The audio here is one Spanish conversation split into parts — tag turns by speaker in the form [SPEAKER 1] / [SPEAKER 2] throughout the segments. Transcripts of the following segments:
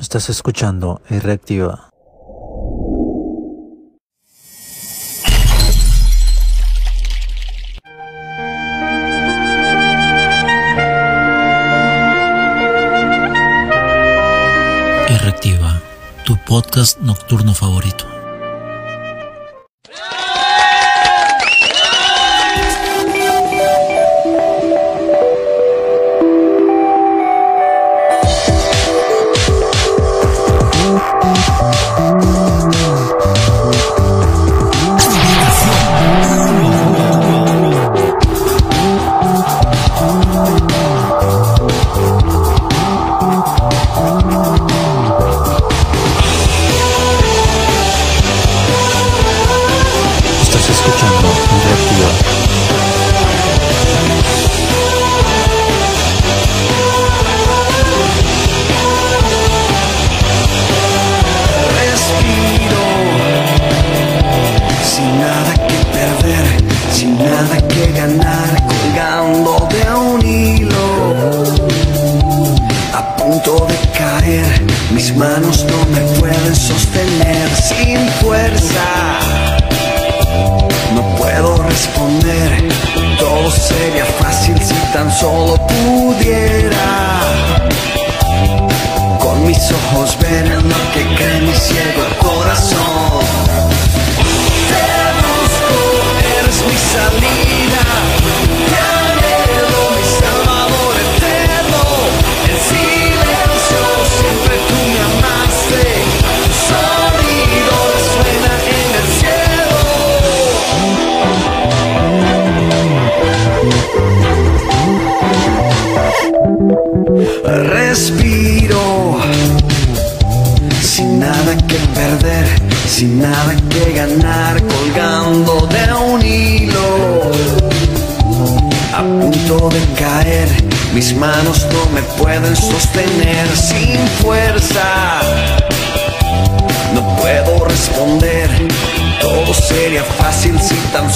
[SPEAKER 1] Estás escuchando y reactiva. Y reactiva tu podcast nocturno favorito.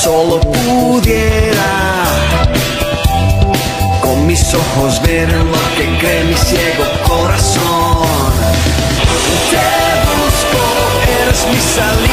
[SPEAKER 2] Solo pudiera con mis ojos ver lo que cree mi ciego corazón. Te busco, eres mi salida.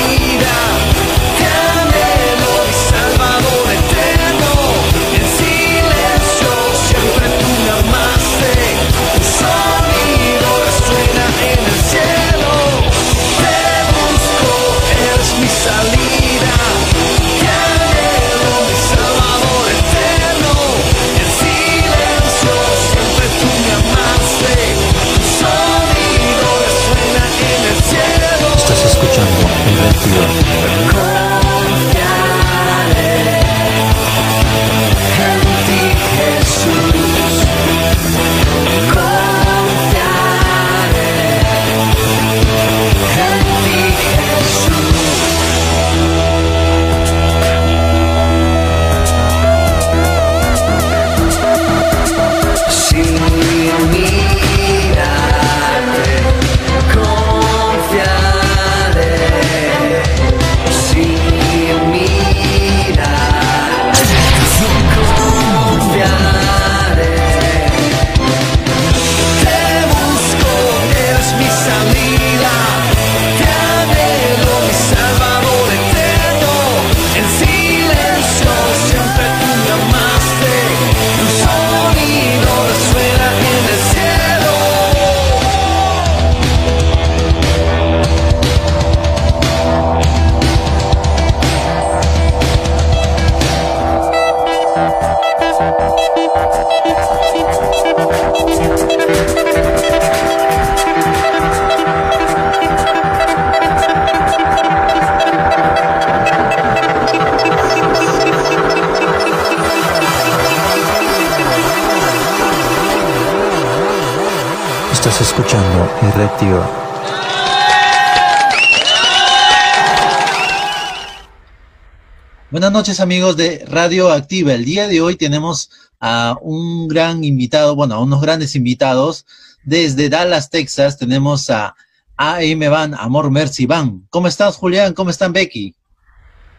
[SPEAKER 1] Buenas noches amigos de Radio Activa. El día de hoy tenemos a un gran invitado, bueno, a unos grandes invitados. Desde Dallas, Texas, tenemos a AM Van, Amor Mercy Van. ¿Cómo estás, Julián? ¿Cómo están, Becky?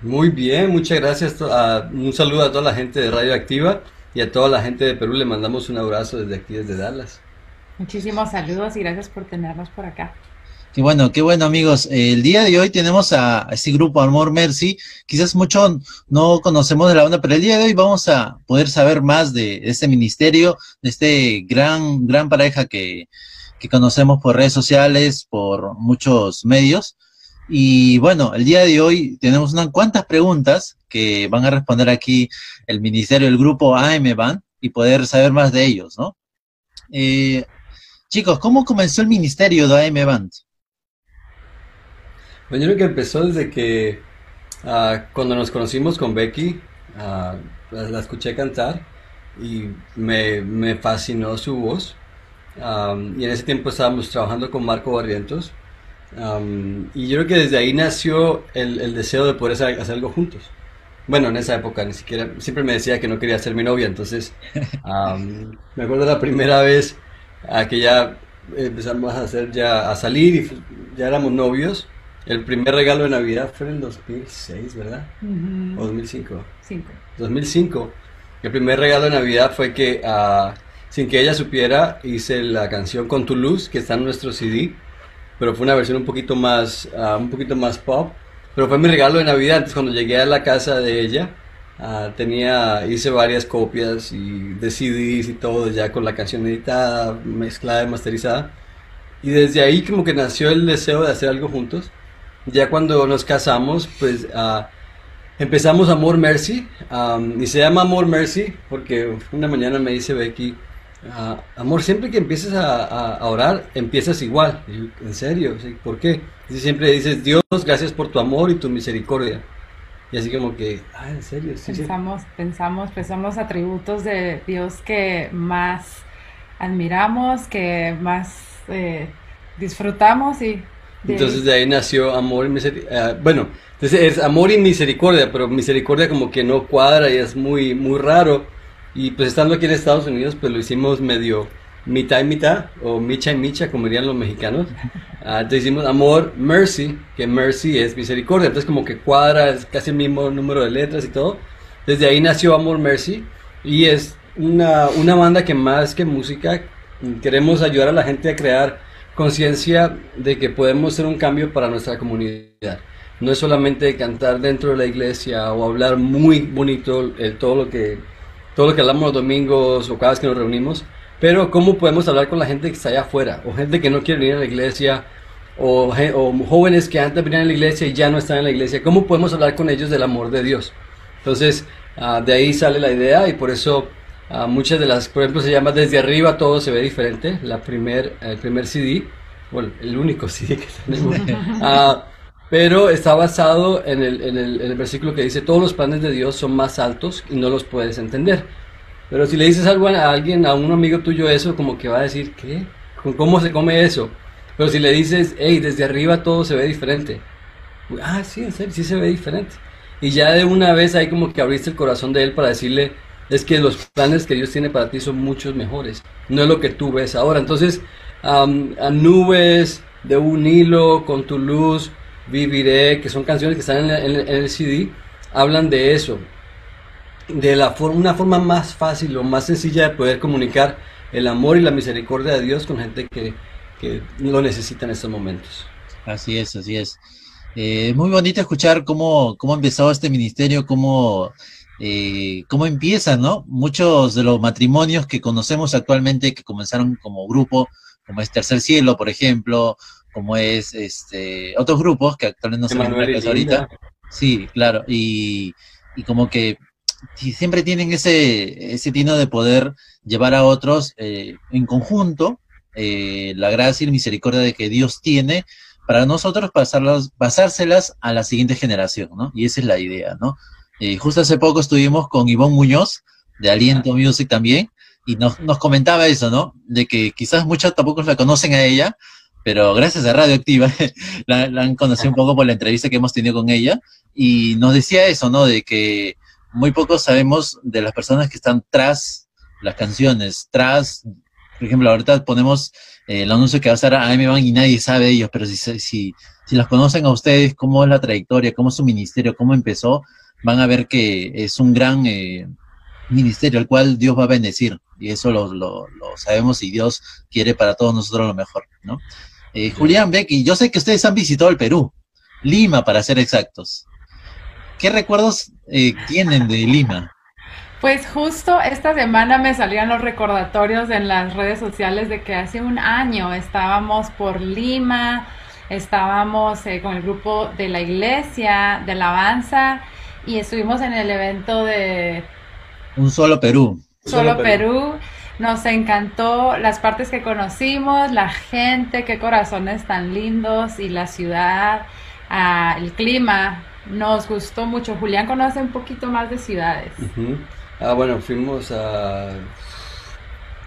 [SPEAKER 3] Muy bien, muchas gracias. a- un saludo a toda la gente de Radio Activa y a toda la gente de Perú. Le mandamos un abrazo desde aquí, desde Dallas.
[SPEAKER 4] Muchísimos saludos y gracias por tenernos por acá.
[SPEAKER 1] Qué bueno, qué bueno amigos. El día de hoy tenemos a este grupo Amor Mercy. Quizás mucho no conocemos de la banda, pero el día de hoy vamos a poder saber más de, este ministerio, de este gran, gran pareja que, que conocemos por redes sociales, por muchos medios. Y bueno, el día de hoy tenemos unas cuantas preguntas que van a responder aquí el ministerio, el grupo AM Band y poder saber más de ellos, ¿no? Eh, chicos, ¿cómo comenzó el ministerio de AM Band?
[SPEAKER 3] Bueno, yo creo que empezó desde que ah, cuando nos conocimos con Becky, ah, la, la escuché cantar y me, me fascinó su voz. Y en ese tiempo estábamos trabajando con Marco Barrientos. Y yo creo que desde ahí nació el, el deseo de poder hacer, hacer algo juntos. Bueno, en esa época ni siquiera, siempre me decía que no quería ser mi novia, entonces me acuerdo la primera vez a que ya empezamos a hacer ya a salir y ya éramos novios. El primer regalo de Navidad fue en el 2006, ¿verdad? O 2005.
[SPEAKER 4] Cinco.
[SPEAKER 3] 2005. El primer regalo de Navidad fue que, ah, sin que ella supiera, hice la canción Con tu luz, que está en nuestro CD, pero fue una versión un poquito más, ah, un poquito más pop. Pero fue mi regalo de Navidad. Entonces, cuando llegué a la casa de ella, ah, tenía, hice varias copias y de CDs y todo, ya con la canción editada, mezclada y masterizada. Y desde ahí como que nació el deseo de hacer algo juntos. Ya cuando nos casamos, pues ah, empezamos Amor Mercy. am, y se llama Amor Mercy porque una mañana me dice Becky, ah, Amor, siempre que empiezas a, a- a orar, empiezas igual. Y yo, ¿En serio? Sí, ¿Por qué? Y siempre dices, Dios, gracias por tu amor y tu misericordia. Y así como que, ah, ¿en serio? Sí, sí.
[SPEAKER 4] Pensamos, pensamos, pues son los atributos de Dios que más admiramos, que más eh, disfrutamos y
[SPEAKER 3] Entonces de ahí nació amor y misericordia. bueno, entonces es amor y misericordia, pero misericordia como que no cuadra y es muy, muy raro. Y pues estando aquí en Estados Unidos, pues lo hicimos medio mitad y mitad, o micha y micha, como dirían los mexicanos. Ah, entonces hicimos amor, mercy, que mercy es misericordia. Entonces como que cuadra, es casi el mismo número de letras y todo. Desde ahí nació Amor Mercy y es una, una banda que más que música queremos ayudar a la gente a crear conciencia de que podemos hacer un cambio para nuestra comunidad. No es solamente cantar dentro de la iglesia o hablar muy bonito el- todo lo que todo lo que hablamos los domingos o cada vez que nos reunimos, pero cómo podemos hablar con la gente que está allá afuera o gente que no quiere venir a la iglesia o, jóvenes que antes venían a la iglesia y ya no están en la iglesia, cómo podemos hablar con ellos del amor de Dios. Entonces, ah, de ahí sale la idea y por eso ah, muchas de las, por ejemplo, se llama Desde arriba todo se ve diferente, la primer, el primer CD, bueno, el único CD que tenemos, Ah, pero está basado en el, en, el, en el versículo que dice, todos los planes de Dios son más altos y no los puedes entender. Pero si le dices algo a alguien, a un amigo tuyo eso, como que va a decir, ¿qué? ¿Cómo se come eso? Pero si le dices, hey, desde arriba todo se ve diferente. Ah, sí, en serio, sí se ve diferente. Y ya de una vez ahí como que abriste el corazón de él para decirle, es que los planes que Dios tiene para ti son muchos mejores. No es lo que tú ves ahora. Entonces, a nubes de un hilo con tu luz, viviré, que son canciones que están en, el- CD, hablan de eso. De la forma, una forma más fácil o más sencilla de poder comunicar el amor y la misericordia de Dios con gente que, que lo necesita en estos momentos.
[SPEAKER 1] Así es, así es. Eh, muy bonito escuchar cómo, cómo empezó este ministerio, cómo, eh, cómo empiezan, ¿no? Muchos de los matrimonios que conocemos actualmente que comenzaron como grupo, como es Tercer Cielo, por ejemplo, como es este otros grupos que actualmente no se acuerdan ahorita. Sí, claro, y, y como que siempre tienen ese, ese tino de poder llevar a otros eh, en conjunto eh, la gracia y la misericordia de que Dios tiene para nosotros pasarlas, pasárselas a la siguiente generación, ¿no? Y esa es la idea, ¿no? Eh, justo hace poco estuvimos con Ivonne Muñoz, de Aliento Music también, y nos, nos comentaba eso, ¿no? De que quizás muchos tampoco la conocen a ella, pero gracias a Radio Activa la, la han conocido un poco por la entrevista que hemos tenido con ella, y nos decía eso, ¿no? De que muy pocos sabemos de las personas que están tras las canciones, tras, por ejemplo, ahorita ponemos eh, el anuncio que va a estar a AM Band y nadie sabe de ellos, pero si, si, si las conocen a ustedes, cómo es la trayectoria, cómo es su ministerio, cómo empezó, van a ver que es un gran, eh, ministerio al cual Dios va a bendecir. Y eso lo, lo, lo sabemos y Dios quiere para todos nosotros lo mejor, ¿no? Eh, Julián, Becky, yo sé que ustedes han visitado el Perú, Lima para ser exactos. ¿Qué recuerdos eh, tienen de Lima?
[SPEAKER 4] Pues justo esta semana me salían los recordatorios en las redes sociales de que hace un año estábamos por Lima, estábamos eh, con el grupo de la iglesia, de alabanza, y estuvimos en el evento de
[SPEAKER 1] Un solo Perú.
[SPEAKER 4] Solo
[SPEAKER 3] Solo
[SPEAKER 4] Perú. Nos encantó las partes que conocimos, la gente, qué corazones tan lindos y la ciudad, el clima. Nos gustó mucho. Julián conoce un poquito más de ciudades.
[SPEAKER 3] Ah, bueno, fuimos a...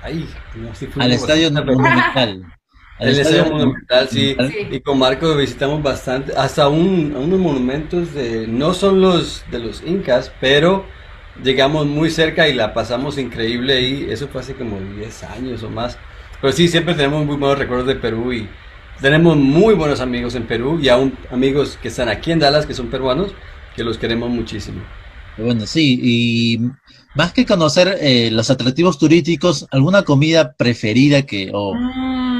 [SPEAKER 3] Ahí, no, sí fuimos
[SPEAKER 1] Al estadio monumental. Al
[SPEAKER 3] El estadio monumental, sí.
[SPEAKER 4] Sí.
[SPEAKER 3] Y con Marco visitamos bastante, hasta un, a unos monumentos de, no son los de los incas, pero llegamos muy cerca y la pasamos increíble ahí. Eso fue hace como 10 años o más. Pero sí, siempre tenemos muy buenos recuerdos de Perú y tenemos muy buenos amigos en Perú y aún amigos que están aquí en Dallas, que son peruanos, que los queremos muchísimo.
[SPEAKER 1] Bueno, sí, y más que conocer eh, los atractivos turísticos, ¿alguna comida preferida que, o
[SPEAKER 4] Mm.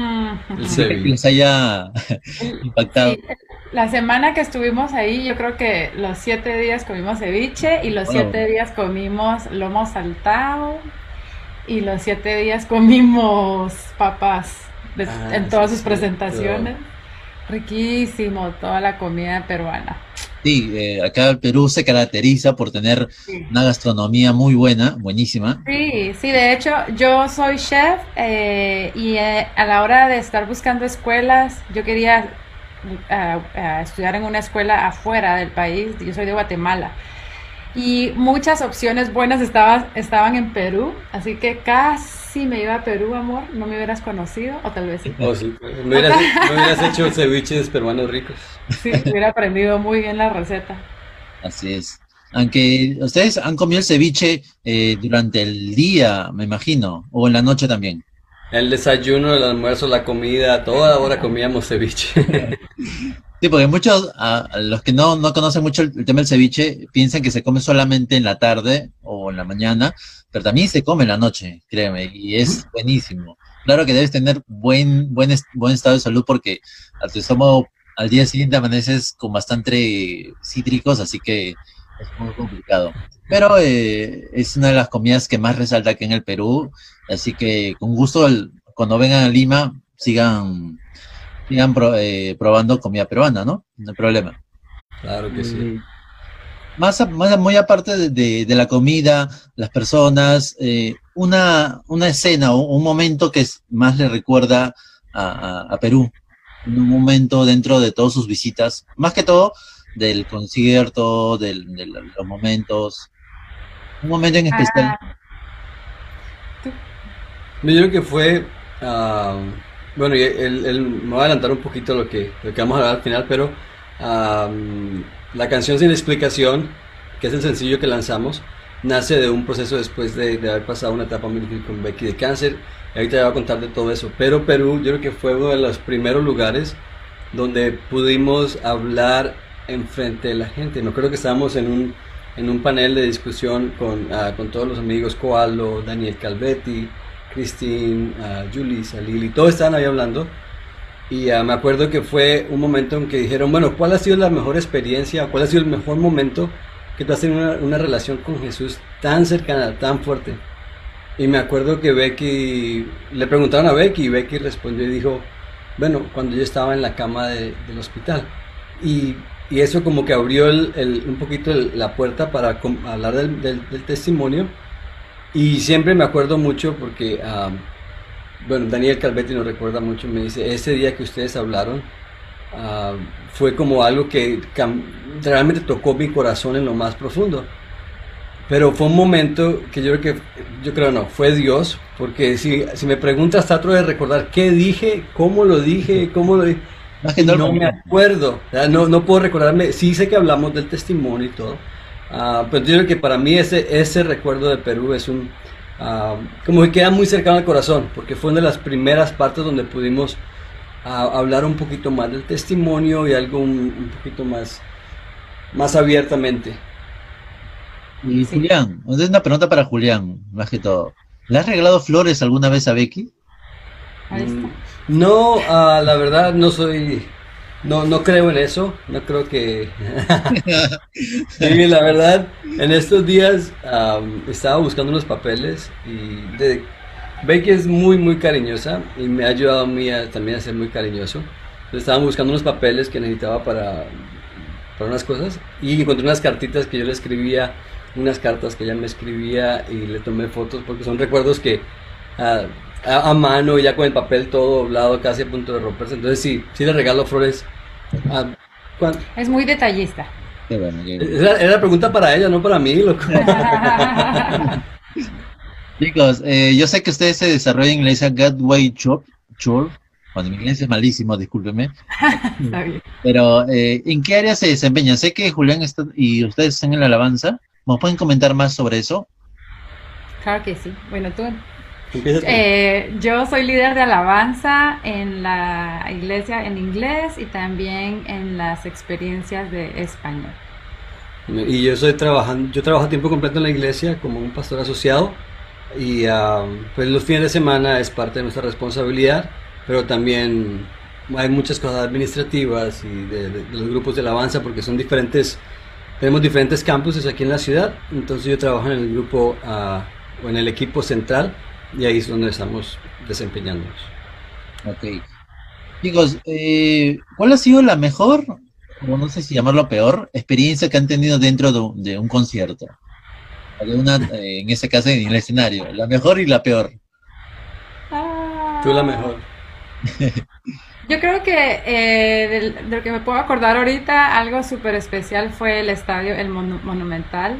[SPEAKER 1] Que les haya impactado?
[SPEAKER 4] Sí, la semana que estuvimos ahí, yo creo que los siete días comimos ceviche y los siete días comimos lomo saltado y los siete días comimos papas de-
[SPEAKER 3] Ah,
[SPEAKER 4] en todas
[SPEAKER 3] sí,
[SPEAKER 4] sus
[SPEAKER 3] sí,
[SPEAKER 4] presentaciones. Riquísimo, toda la comida peruana.
[SPEAKER 1] Sí, eh, acá el Perú se caracteriza por tener
[SPEAKER 4] Sí.
[SPEAKER 1] una gastronomía muy buena, buenísima.
[SPEAKER 4] Sí, sí, de hecho yo soy chef eh, y eh, a la hora de estar buscando escuelas, yo quería ah, ah, estudiar en una escuela afuera del país, yo soy de Guatemala, y muchas opciones buenas estaban, estaban en Perú, así que casi me iba a Perú, amor, no me hubieras conocido, o tal vez sí,
[SPEAKER 3] Oh, sí. Me hubieras, me hubieras hecho ceviches peruanos ricos.
[SPEAKER 4] sí, hubiera aprendido muy bien la receta.
[SPEAKER 1] Así es. Aunque ustedes han comido el ceviche eh, durante el día, me imagino, o en la noche también.
[SPEAKER 3] El desayuno, el almuerzo, la comida, a toda hora comíamos ceviche.
[SPEAKER 1] Sí, porque muchos, a, a los que no, no conocen mucho el, el tema del ceviche, piensan que se come solamente en la tarde o en la mañana, pero también se come en la noche, créeme, y es buenísimo. Claro que debes tener buen, buen, buen estado de salud porque a tu estómago al día siguiente amaneces con bastante cítricos, así que es muy complicado. Pero eh, es una de las comidas que más resalta aquí en el Perú, así que con gusto el- cuando vengan a Lima sigan, sigan pro- eh, probando comida peruana, ¿no? No hay problema.
[SPEAKER 3] Claro que sí.
[SPEAKER 1] Más, a- más a- muy aparte de, de- de la comida, las personas, eh, una, una escena o un momento que es- más le recuerda a, a- a Perú, un momento dentro de todas sus visitas, más que todo del concierto, del- de los momentos, un momento en especial.
[SPEAKER 4] Ah,
[SPEAKER 3] Yo creo que fue, ah, bueno, y el, el- me voy a adelantar un poquito lo que, lo que vamos a hablar al final, pero ah, la canción Sin Explicación, que es el sencillo que lanzamos, nace de un proceso después de, haber pasado una etapa muy difícil con Becky de cáncer. Y ahorita voy a contar de todo eso. Pero Perú, yo creo que fue uno de los primeros lugares donde pudimos hablar en frente de la gente. Me acuerdo que estábamos en un, en un panel de discusión con, ah, con todos los amigos, Coalo, Daniel Calvetti, Christine, ah, Julissa, Lili, todos estaban ahí hablando. Y ah, me acuerdo que fue un momento en que dijeron, bueno, ¿cuál ha sido la mejor experiencia? ¿Cuál ha sido el mejor momento que tú has tenido una, una relación con Jesús tan cercana, tan fuerte? Y me acuerdo que Becky, le preguntaron a Becky y Becky respondió y dijo, bueno, cuando yo estaba en la cama de- del hospital. Y, y eso como que abrió el- el- un poquito el- la puerta para hablar del, del- del testimonio. Y siempre me acuerdo mucho porque, ah, bueno, Daniel Calvetti nos recuerda mucho, me dice, ese día que ustedes hablaron ah, fue como algo que realmente tocó mi corazón en lo más profundo. Pero fue un momento que yo creo que, yo creo no, fue Dios, porque si, si me preguntas, trato de recordar qué dije, cómo lo dije, cómo lo dije, y no me acuerdo, no, no puedo recordarme, sí sé que hablamos del testimonio y todo, ah, pero yo creo que para mí ese, ese recuerdo de Perú es un, ah, como que queda muy cercano al corazón, porque fue una de las primeras partes donde pudimos ah, hablar un poquito más del testimonio y algo un, un poquito más, más abiertamente.
[SPEAKER 1] Y Julián, es una pregunta para Julián, más que todo. ¿Le has regalado flores alguna vez a Becky?
[SPEAKER 4] Ahí está.
[SPEAKER 3] Mm, No, ah, la verdad no soy, no, no creo en eso, no creo que... Sí, la verdad, en estos días am, estaba buscando unos papeles y de, Becky es muy, muy cariñosa y me ha ayudado a mí a- también a ser muy cariñoso. Entonces, Estaba buscando unos papeles que necesitaba para, para unas cosas y encontré unas cartitas que yo le escribía, unas cartas que ella me escribía y le tomé fotos porque son recuerdos que ah, a, a mano, ya con el papel todo doblado, casi a punto de romperse. Entonces sí, sí le regalo flores. ¿cuán-
[SPEAKER 4] Es muy detallista.
[SPEAKER 1] Bueno.
[SPEAKER 3] Era, era pregunta para ella, no para mí, loco.
[SPEAKER 1] Chicos, eh, yo sé que ustedes se desarrollan en la iglesia Gateway Church. Bueno, mi inglés es malísimo, discúlpeme.
[SPEAKER 4] Está bien.
[SPEAKER 1] Pero, eh, ¿en qué área se desempeñan? Sé que Julián está, y ustedes están en la alabanza. ¿Me pueden comentar más sobre eso?
[SPEAKER 4] Claro que sí. Bueno, tú. Eh, yo soy líder de alabanza en la iglesia en inglés y también en las experiencias de español.
[SPEAKER 3] Y yo estoy trabajando, yo trabajo a tiempo completo en la iglesia como un pastor asociado y ah, pues los fines de semana es parte de nuestra responsabilidad, pero también hay muchas cosas administrativas y de, de- de los grupos de alabanza porque son diferentes, tenemos diferentes campuses aquí en la ciudad, entonces yo trabajo en el grupo ah, o en el equipo central y ahí es donde estamos desempeñándonos.
[SPEAKER 1] Ok. Chicos, eh, ¿cuál ha sido la mejor, o no sé si llamarlo peor, experiencia que han tenido dentro de, un- de un concierto? O de una, eh, en ese caso, en el escenario. La mejor y la peor.
[SPEAKER 4] Ah.
[SPEAKER 3] Tú la mejor.
[SPEAKER 4] Yo creo que eh, de lo que me puedo acordar ahorita, algo súper especial fue el estadio, el Monu- Monumental,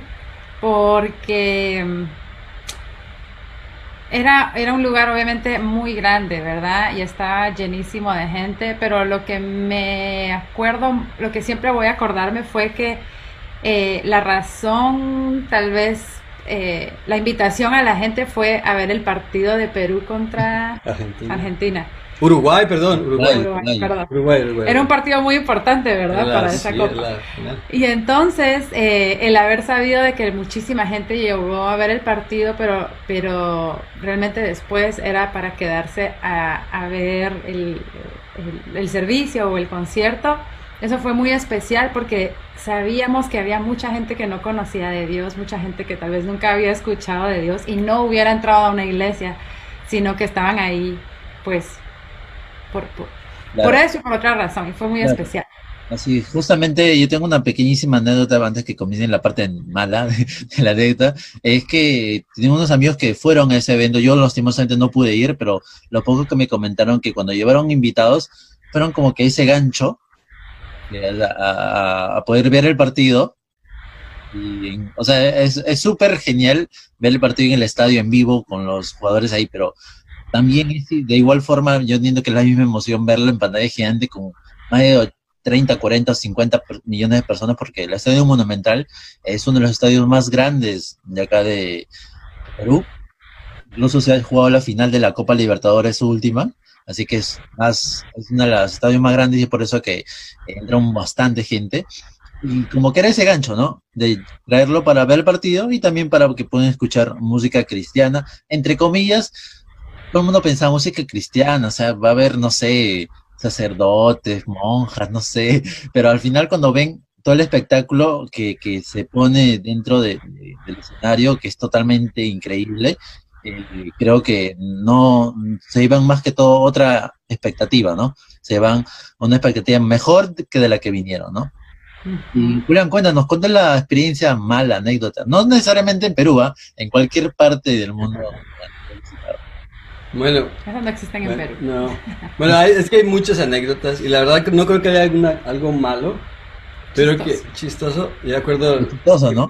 [SPEAKER 4] porque mm, era, era un lugar obviamente muy grande, ¿verdad? Y estaba llenísimo de gente, pero lo que me acuerdo, lo que siempre voy a acordarme fue que eh, la razón, tal vez, eh, la invitación a la gente fue a ver el partido de Perú contra
[SPEAKER 3] Argentina.
[SPEAKER 4] Argentina.
[SPEAKER 3] Uruguay, perdón, Uruguay.
[SPEAKER 4] Uruguay,
[SPEAKER 1] Uruguay.
[SPEAKER 4] perdón.
[SPEAKER 3] Uruguay, Uruguay.
[SPEAKER 4] Era un partido muy importante, ¿verdad?
[SPEAKER 3] La-
[SPEAKER 4] Para esa
[SPEAKER 3] sí,
[SPEAKER 4] copa.
[SPEAKER 3] la.
[SPEAKER 4] Y entonces, eh, el haber sabido de que muchísima gente llegó a ver el partido, pero, pero realmente después era para quedarse a, a ver el, el- el servicio o el concierto, eso fue muy especial porque sabíamos que había mucha gente que no conocía de Dios, mucha gente que tal vez nunca había escuchado de Dios y no hubiera entrado a una iglesia, sino que estaban ahí, pues, por, por,
[SPEAKER 1] Claro.
[SPEAKER 4] por eso y por otra razón, y fue muy
[SPEAKER 1] Claro.
[SPEAKER 4] especial.
[SPEAKER 1] Así, justamente yo tengo una pequeñísima anécdota antes que comience la parte mala de, de la anécdota. Es que tenía unos amigos que fueron a ese evento. Yo lastimosamente no pude ir, pero lo poco que me comentaron que cuando llevaron invitados, fueron como que ese gancho a, a- poder ver el partido. Y, o sea, es es súper genial ver el partido en el estadio en vivo con los jugadores ahí, pero también es, de igual forma yo entiendo que es la misma emoción verlo en pantalla gigante con más de 30, 40, 50 per- millones de personas, porque el Estadio Monumental es uno de los estadios más grandes de acá de Perú. Incluso se ha jugado la final de la Copa Libertadores última, así que es más, es uno de los estadios más grandes y es por eso que entra bastante gente. Y como que era ese gancho, ¿no? De traerlo para ver el partido y también para que puedan escuchar música cristiana, entre comillas. Todo el mundo pensaba música cristiana, o sea, va a haber, no sé, sacerdotes, monjas, no sé, pero al final cuando ven todo el espectáculo que, que se pone dentro de- de- del escenario, que es totalmente increíble, eh, creo que no se iban más que todo otra expectativa, ¿no? Se van a una expectativa mejor que de la que vinieron, ¿no? Y Julián, cuéntanos, cuenta la experiencia mala, anécdota, no necesariamente en Perú, ¿ah? en cualquier parte del mundo.
[SPEAKER 3] Bueno,
[SPEAKER 4] Esas no existen en
[SPEAKER 3] bueno,
[SPEAKER 4] Perú.
[SPEAKER 3] no. Bueno, hay- es que hay muchas anécdotas y la verdad que no creo que haya alguna- algo malo, pero que chistoso. Yo acuerdo.
[SPEAKER 1] Chistoso, ¿no?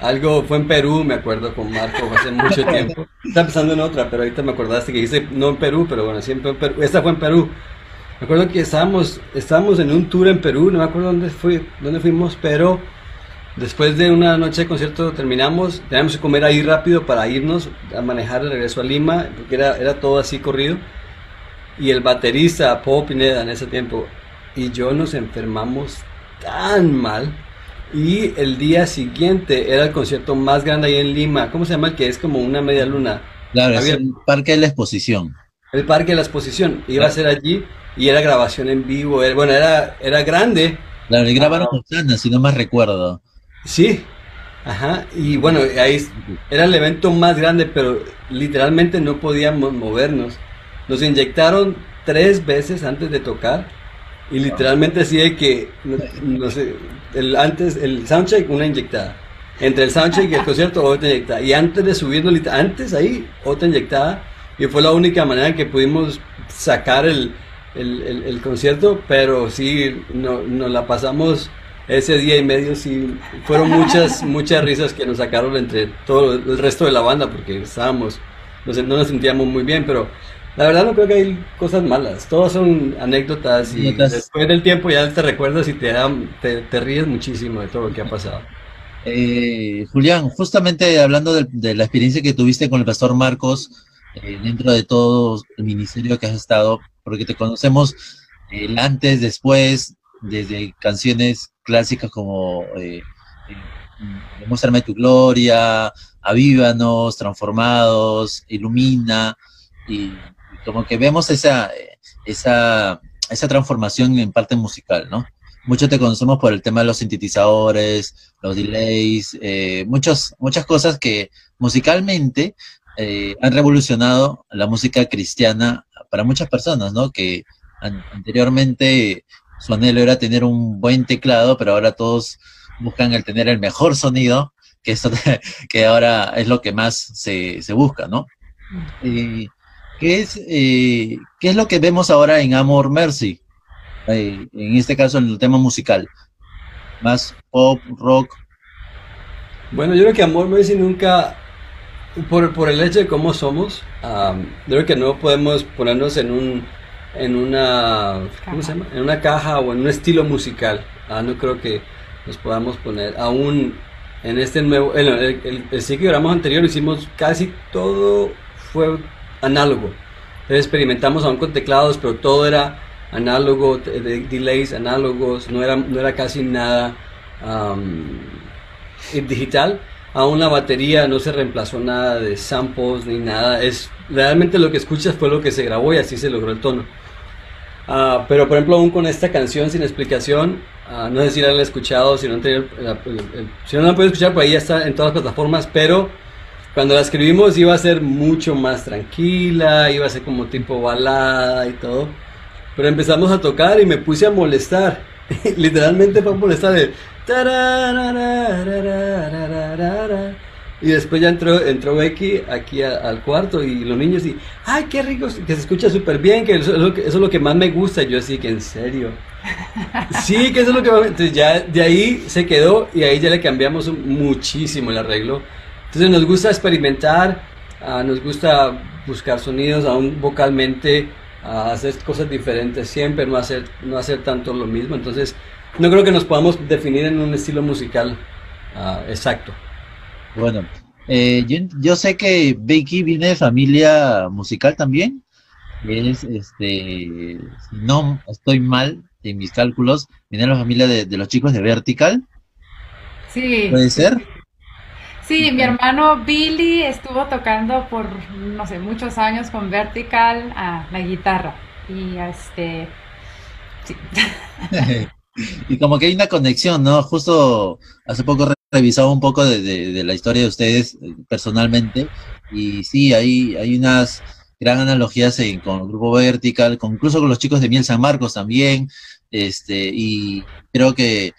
[SPEAKER 3] Algo fue en Perú, me acuerdo con Marco hace mucho tiempo. Estaba pensando en otra, pero ahorita me acordaste que dice no en Perú, pero bueno, siempre en Perú. Esta fue en Perú. Me acuerdo que estábamos, estábamos en un tour en Perú, no me acuerdo dónde fui, dónde fuimos, pero después de una noche de concierto terminamos, teníamos que comer ahí rápido para irnos a manejar de regreso a Lima, porque era, era todo así corrido. Y el baterista, Paul Pineda, en ese tiempo, y yo nos enfermamos tan mal, Y el día siguiente era el concierto más grande ahí en Lima. ¿Cómo se llama? El que es como una media luna.
[SPEAKER 1] Claro,
[SPEAKER 3] Había-
[SPEAKER 1] es el Parque de la Exposición.
[SPEAKER 3] El Parque de la Exposición. Iba a ser allí y era grabación en vivo. Era- bueno, era, era grande.
[SPEAKER 1] Claro, y grabaron
[SPEAKER 3] Ah.
[SPEAKER 1] Osana, si no más recuerdo.
[SPEAKER 3] Sí. Ajá. Y bueno, ahí era el evento más grande, pero literalmente no podíamos movernos. Nos inyectaron tres veces antes de tocar. Y literalmente así de que, no, no sé, el, antes, el soundcheck, una inyectada. Entre el soundcheck y el concierto, otra inyectada. Y antes de subirnos, lit- antes ahí, otra inyectada. Y fue la única manera que pudimos sacar el, el, el- el concierto, pero sí, no, nos la pasamos ese día y medio, sí, fueron muchas, muchas risas que nos sacaron entre todo el resto de la banda, porque estábamos, no, no nos sentíamos muy bien, pero la verdad no creo que hay cosas malas, todas son anécdotas y después del tiempo ya te recuerdas y te, te, te ríes muchísimo de todo lo que ha pasado.
[SPEAKER 1] Eh, Julián, justamente hablando de, la experiencia que tuviste con el pastor Marcos, eh, dentro de todo el ministerio que has estado, porque te conocemos el antes, después, desde canciones clásicas como eh, eh, Muéstrame tu gloria, Avívanos, Transformados, Ilumina, y como que vemos esa, esa, esa transformación en parte musical, ¿no? Mucho te conocemos por el tema de los sintetizadores, los delays, eh, muchas, muchas cosas que musicalmente eh, han revolucionado la música cristiana para muchas personas, ¿no? Que an- anteriormente su anhelo era tener un buen teclado, pero ahora todos buscan el tener el mejor sonido, que, eso, que ahora es lo que más se, se busca, ¿no? Eh, ¿qué, es, eh, ¿Qué es lo que vemos ahora en Amor Mercy? Eh, en este caso, en el tema musical. Más pop, rock.
[SPEAKER 3] Bueno, yo creo que Amor Mercy nunca, por, por el hecho de cómo somos, creo que no podemos ponernos en un, en una, ¿cómo se llama? En una caja o en un estilo musical. Ah, no creo que nos podamos poner aún en este nuevo, el, el, que grabamos anterior hicimos casi todo fue análogo. Entonces experimentamos aún con teclados, pero todo era análogo, de- de- delays análogos, no era, no era casi nada en digital. Aún la batería no se reemplazó nada de samples ni nada. Es realmente lo que escuchas fue lo que se grabó y así se logró el tono. Ah, pero por ejemplo, aún con esta canción sin explicación, ah, no sé si la han escuchado, si no han tenido si no la han podido escuchar, por ahí ya está en todas las plataformas, pero cuando la escribimos iba a ser mucho más tranquila, iba a ser como tipo balada y todo. Pero empezamos a tocar y me puse a molestar. Literalmente fue a molestar de... Y después ya entró, entró Becky aquí a, al cuarto y los niños y, ay, qué rico, que se escucha súper bien, que eso, eso, es lo que más me gusta. Y yo así que en serio. Sí, que eso es lo que más me... Entonces ya de ahí se quedó y ahí ya le cambiamos muchísimo el arreglo entonces nos gusta experimentar, ah, nos gusta buscar sonidos aún vocalmente, ah, hacer cosas diferentes siempre, no hacer, no hacer tanto lo mismo. Entonces no creo que nos podamos definir en un estilo musical ah, exacto.
[SPEAKER 1] Bueno, eh, yo, yo sé que Becky viene de familia musical también. Es, este, si no estoy mal en mis cálculos, viene de la familia de, de los chicos de Vertical,
[SPEAKER 4] Sí,
[SPEAKER 1] ¿puede ser?
[SPEAKER 4] Sí, mi hermano Billy estuvo tocando por, no sé, muchos años con Vertical a la guitarra. Y este, sí.
[SPEAKER 1] Y como que hay una conexión, ¿no? Justo hace poco re- revisaba un poco de la historia de ustedes eh, personalmente y sí, hay, hay unas gran analogías en- con el grupo Vertical, con, incluso con los chicos de Miel San Marcos también, este, y creo que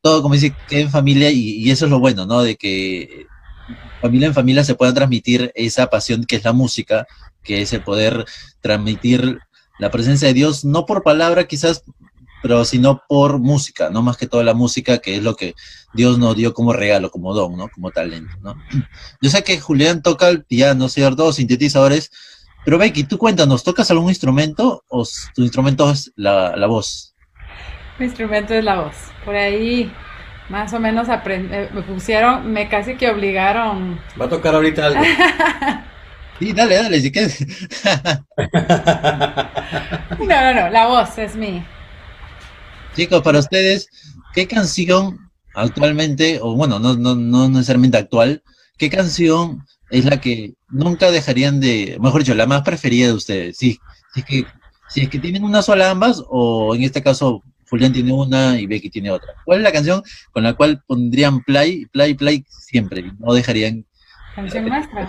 [SPEAKER 1] todo, como dice, queda en familia y, y eso es lo bueno, ¿no? De que familia en familia se pueda transmitir esa pasión que es la música, que es el poder transmitir la presencia de Dios, no por palabra quizás, pero sino por música, no más que toda la música, que es lo que Dios nos dio como regalo, como don, ¿no? Como talento, ¿no? Yo sé que Julián toca el piano, ¿cierto? Sintetizadores, pero Becky, tú cuéntanos, ¿tocas algún instrumento o tu instrumento es la, la voz?
[SPEAKER 4] Mi instrumento es la voz. Por ahí más o menos aprend- eh, me pusieron, me casi que obligaron.
[SPEAKER 3] Va a tocar ahorita algo.
[SPEAKER 1] Sí, dale, dale, si quieres.
[SPEAKER 4] No, no, no, la voz es mi.
[SPEAKER 1] Chicos, para ustedes, ¿qué canción actualmente, o bueno, no, no, no necesariamente actual, ¿qué canción es la que nunca dejarían de, mejor dicho, la más preferida de ustedes? Sí, si es que, si es que tienen una sola ambas, o en este caso Julián tiene una y Becky tiene otra. ¿Cuál es la canción con la cual pondrían play, play, play siempre? No dejarían.
[SPEAKER 4] Canción nuestra.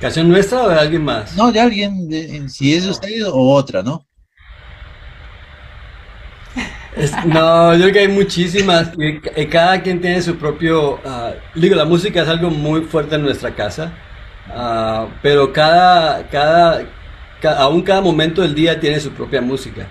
[SPEAKER 3] ¿Canción nuestra o de alguien más?
[SPEAKER 1] No, de alguien, de- si es de ustedes o otra, ¿no?
[SPEAKER 3] Es- no, yo creo que hay muchísimas. y ca- y cada quien tiene su propio. ah, digo, la música es algo muy fuerte en nuestra casa. ah, pero cada, cada, ca- aún cada momento del día tiene su propia música.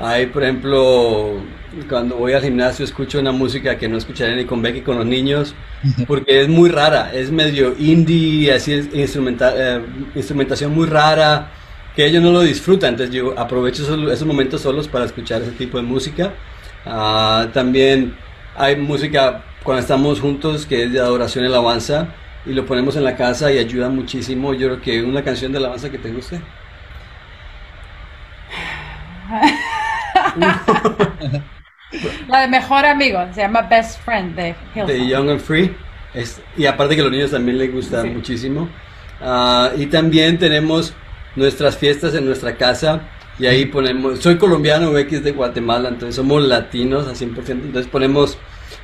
[SPEAKER 3] Hay, por ejemplo, cuando voy al gimnasio escucho una música que no escucharé ni con Becky con los niños, porque es muy rara, es medio indie, así es instrumenta- eh, instrumentación muy rara, que ellos no lo disfrutan, entonces yo aprovecho esos, esos momentos solos para escuchar ese tipo de música. Ah, también hay música cuando estamos juntos que es de adoración y alabanza y lo ponemos en la casa y ayuda muchísimo. Yo creo que una canción de alabanza que te guste.
[SPEAKER 4] La de Mejor Amigo, se llama Best Friend de
[SPEAKER 3] de
[SPEAKER 4] Hillsong.
[SPEAKER 3] Young and Free. Es- y aparte que a los niños también les gusta
[SPEAKER 4] Sí.
[SPEAKER 3] muchísimo. Ah, y también tenemos nuestras fiestas en nuestra casa. Y ahí ponemos, soy colombiano, es de Guatemala, entonces somos latinos a 100%. Entonces ponemos,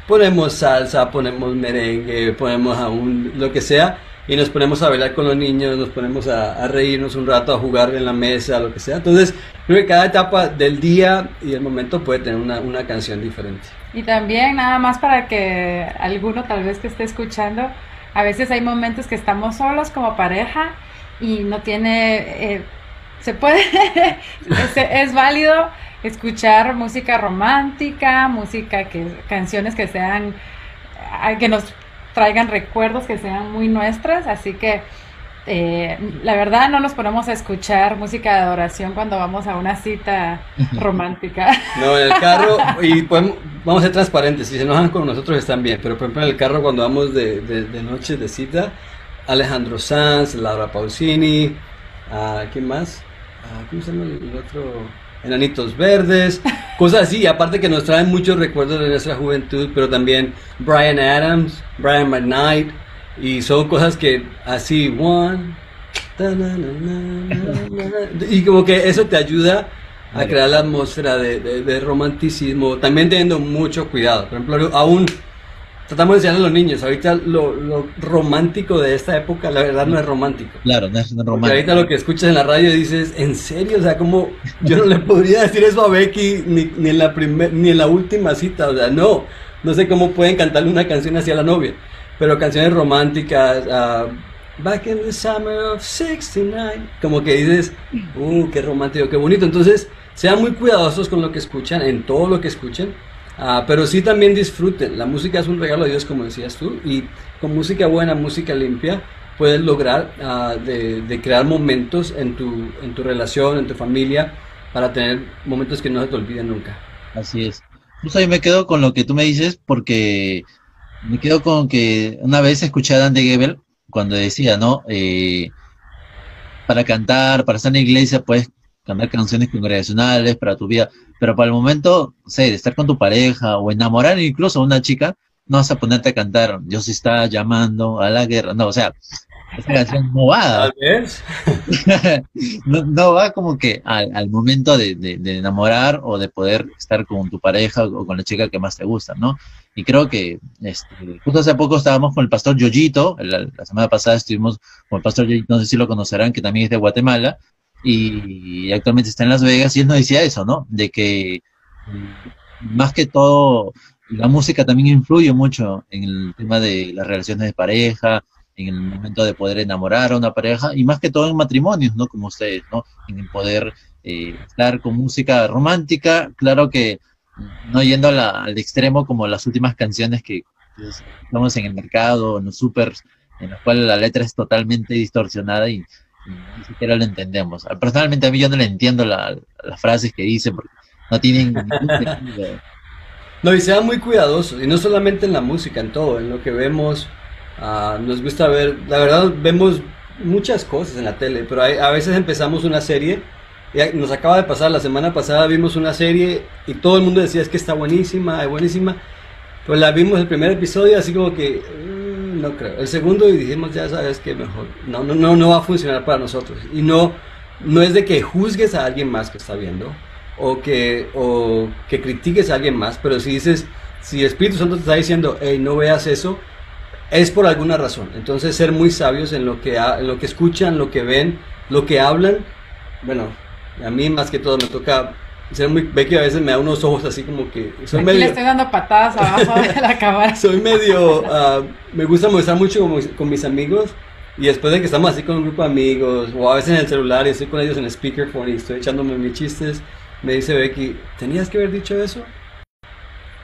[SPEAKER 3] ponemos salsa, ponemos merengue, ponemos aún lo que sea. Y nos ponemos a bailar con los niños, nos ponemos a, reírnos un rato, a jugar en la mesa, lo que sea. Entonces, creo que cada etapa del día y el momento puede tener una, una canción diferente.
[SPEAKER 4] Y también, nada más para que alguno tal vez que esté escuchando, a veces hay momentos que estamos solos como pareja y no tiene, eh, se puede, es, es válido escuchar música romántica, música que, canciones que sean, ah, que nos traigan recuerdos que sean muy nuestras, así que eh, la verdad no nos ponemos a escuchar música de adoración cuando vamos a una cita romántica.
[SPEAKER 3] No, en el carro, y podemos, vamos a ser transparentes, si se enojan con nosotros están bien, pero por ejemplo en el carro cuando vamos de, de, de noche de cita, Alejandro Sanz, Laura Pausini, ah, ¿quién más? Ah, ¿Cómo se llama el otro? Enanitos Verdes, cosas así, aparte que nos traen muchos recuerdos de nuestra juventud, pero también Brian Adams, Brian McKnight, y son cosas que así, one, ta, na, na, na, na, na, y como que eso te ayuda a crear la atmósfera de, de- de romanticismo, también teniendo mucho cuidado. Por ejemplo, aún tratamos de enseñarle a los niños, ahorita lo, lo romántico de esta época, la verdad no es romántico.
[SPEAKER 1] Claro, no es
[SPEAKER 3] Porque
[SPEAKER 1] romántico.
[SPEAKER 3] ahorita lo que escuchas en la radio dices, ¿en serio? O sea, como yo no le podría decir eso a Becky ni, ni en la primer, ni en la última cita, o sea, no, no sé cómo pueden cantarle una canción así a la novia, pero canciones románticas, ah, Back in the Summer of 69, como que dices, uh, qué romántico, qué bonito, entonces sean muy cuidadosos con lo que escuchan, en todo lo que escuchen, ah, pero sí también disfruten, la música es un regalo de Dios, como decías tú, y con música buena, música limpia, puedes lograr ah, de, de crear momentos en tu, en tu relación, en tu familia, para tener momentos que no se te olviden nunca.
[SPEAKER 1] Así es. Justo ahí me quedo con lo que tú me dices porque me quedo con que una vez escuché a Dante Gebel cuando decía, ¿no? Eh, para cantar, para estar en la iglesia, puedes cantar canciones congregacionales para tu vida, pero para el momento, sé, de estar con tu pareja o enamorar incluso a una chica, no vas a ponerte a cantar Dios está llamando a la guerra, no, o sea, esa canción no va, no, no va como que al, al momento de, de- de enamorar o de poder estar con tu pareja o con la chica que más te gusta, ¿no? Y creo que este, justo hace poco estábamos con el pastor Yoyito, la, la semana pasada estuvimos con el pastor Yoyito, no sé si lo conocerán, que también es de Guatemala, y actualmente está en Las Vegas, y él nos decía eso, ¿no? De que mm, más que todo, la música también influye mucho en el tema de las relaciones de pareja, en el momento de poder enamorar a una pareja y más que todo en matrimonios, ¿no? Como ustedes, ¿no? En poder eh, estar con música romántica, claro que no yendo la- al extremo como las últimas canciones que pues, estamos en el mercado, en los supers, en las cuales la letra es totalmente distorsionada y ni siquiera lo entendemos. Personalmente a mí yo no le entiendo la- las frases que dice porque no tienen ningún.
[SPEAKER 3] No, y sean muy cuidadosos, y no solamente en la música, en todo, en lo que vemos. ah, nos gusta ver, la verdad, vemos muchas cosas en la tele, pero a veces empezamos una serie. y nos acaba de pasar, la semana pasada vimos una serie y todo el mundo decía es que está buenísima, es buenísima. Pues la vimos el primer episodio así como que no creo. El segundo y dijimos ya sabes que mejor no no no no va a funcionar para nosotros y no no es de que juzgues a alguien más que está viendo o que o que critiques a alguien más, pero si dices si Espíritu Santo te está diciendo hey no veas eso es por alguna razón. Entonces ser muy sabios en lo que en lo que escuchan, lo que ven, lo que hablan. Bueno, a mí más que todo me toca ser muy ve que a veces me da unos ojos así como que soy
[SPEAKER 4] Aquí le
[SPEAKER 3] medio
[SPEAKER 4] estoy dando patadas abajo de la cámara.
[SPEAKER 3] soy medio, ah, me gusta molestar mucho con, mis- con mis amigos y después de que estamos así con un grupo de amigos o a veces en el celular y estoy con ellos en speakerphone y estoy echándome mis chistes, me dice Becky, ¿tenías que haber dicho eso?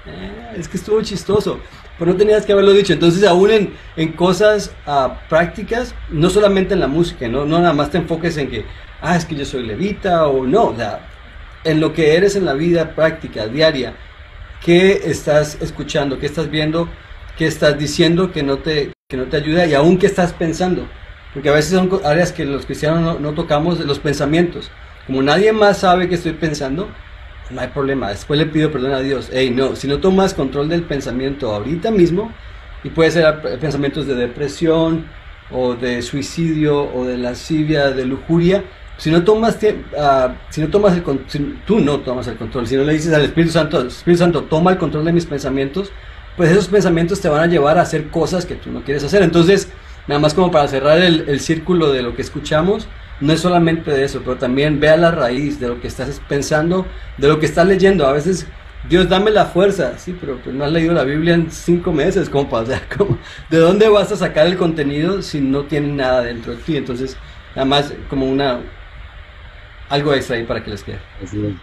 [SPEAKER 3] "Eh, es que estuvo chistoso, pero no tenías que haberlo dicho. Entonces aún en, en cosas ah, prácticas, no solamente en la música, ¿no? no nada más te enfoques en que, ah, es que yo soy levita o no, o sea, en lo que eres en la vida práctica, diaria, qué estás escuchando, qué estás viendo, qué estás diciendo que no te, que no te ayuda y aún qué estás pensando. Porque a veces son áreas que los cristianos no, tocamos, los pensamientos. Como nadie más sabe qué estoy pensando, no hay problema. Después le pido perdón a Dios. Hey, no, si no tomas control del pensamiento ahorita mismo, y puede ser pensamientos de depresión, o de suicidio, o de lascivia, de lujuria, si no tomas, ah, si no tomas el tú no tomas el control, si no le dices al Espíritu Santo, Espíritu Santo, toma el control de mis pensamientos, pues esos pensamientos te van a llevar a hacer cosas que tú no quieres hacer. Entonces, nada más como para cerrar el, círculo de lo que escuchamos, no es solamente de eso, pero también vea la raíz de lo que estás pensando, de lo que estás leyendo. A veces, Dios, dame la fuerza, sí, pero pues no has leído la Biblia en cinco meses, compa. O sea, como, ¿de dónde vas a sacar el contenido si no tiene nada dentro de ti? Entonces, nada más como una algo extra ahí para que les quede.
[SPEAKER 1] Así es.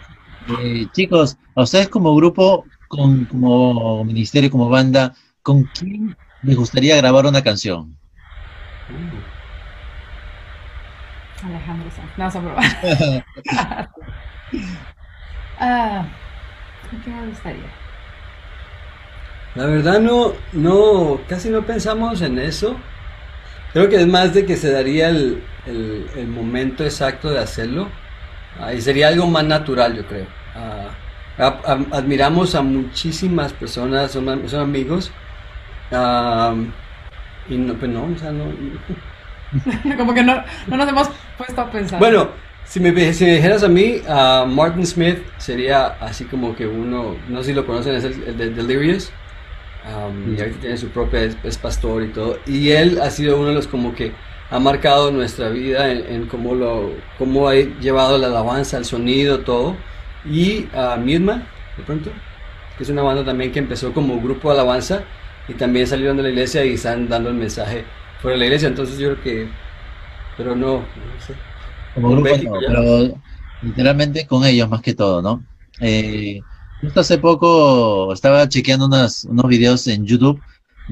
[SPEAKER 1] Eh, chicos, a ustedes como grupo, con, como ministerio, como banda, ¿con quién les gustaría grabar una canción?
[SPEAKER 4] Alejandro Sanz. No, son bromas. Ah, ¿Qué me gustaría?
[SPEAKER 3] La verdad no, no, casi no pensamos en eso. Creo que es más de que se daría el, el- el momento exacto de hacerlo. Y sería algo más natural, yo creo. Ah, a- a- admiramos a muchísimas personas, son, son amigos. Y no, pues no, o sea, no.
[SPEAKER 4] Como que no, no nos hemos puesto a pensar.
[SPEAKER 3] Bueno, si me, si me dijeras a mí, a Martin Smith sería así como que uno, no sé si lo conocen, es el, el de Delirious. Um, y ahorita tiene su propia, es, es pastor y todo. Y él ha sido uno de los como que ha marcado nuestra vida en, en cómo, lo, cómo ha llevado la alabanza, el sonido, todo. Y a Midman, de pronto, que es una banda también que empezó como grupo de alabanza y también salieron de la iglesia y están dando el mensaje fuera de la iglesia. Entonces yo creo que, pero no, no sé.
[SPEAKER 1] Como grupo
[SPEAKER 3] México,
[SPEAKER 1] no, pero literalmente con ellos más que todo, ¿no? Eh, justo hace poco estaba chequeando unas, unos videos en YouTube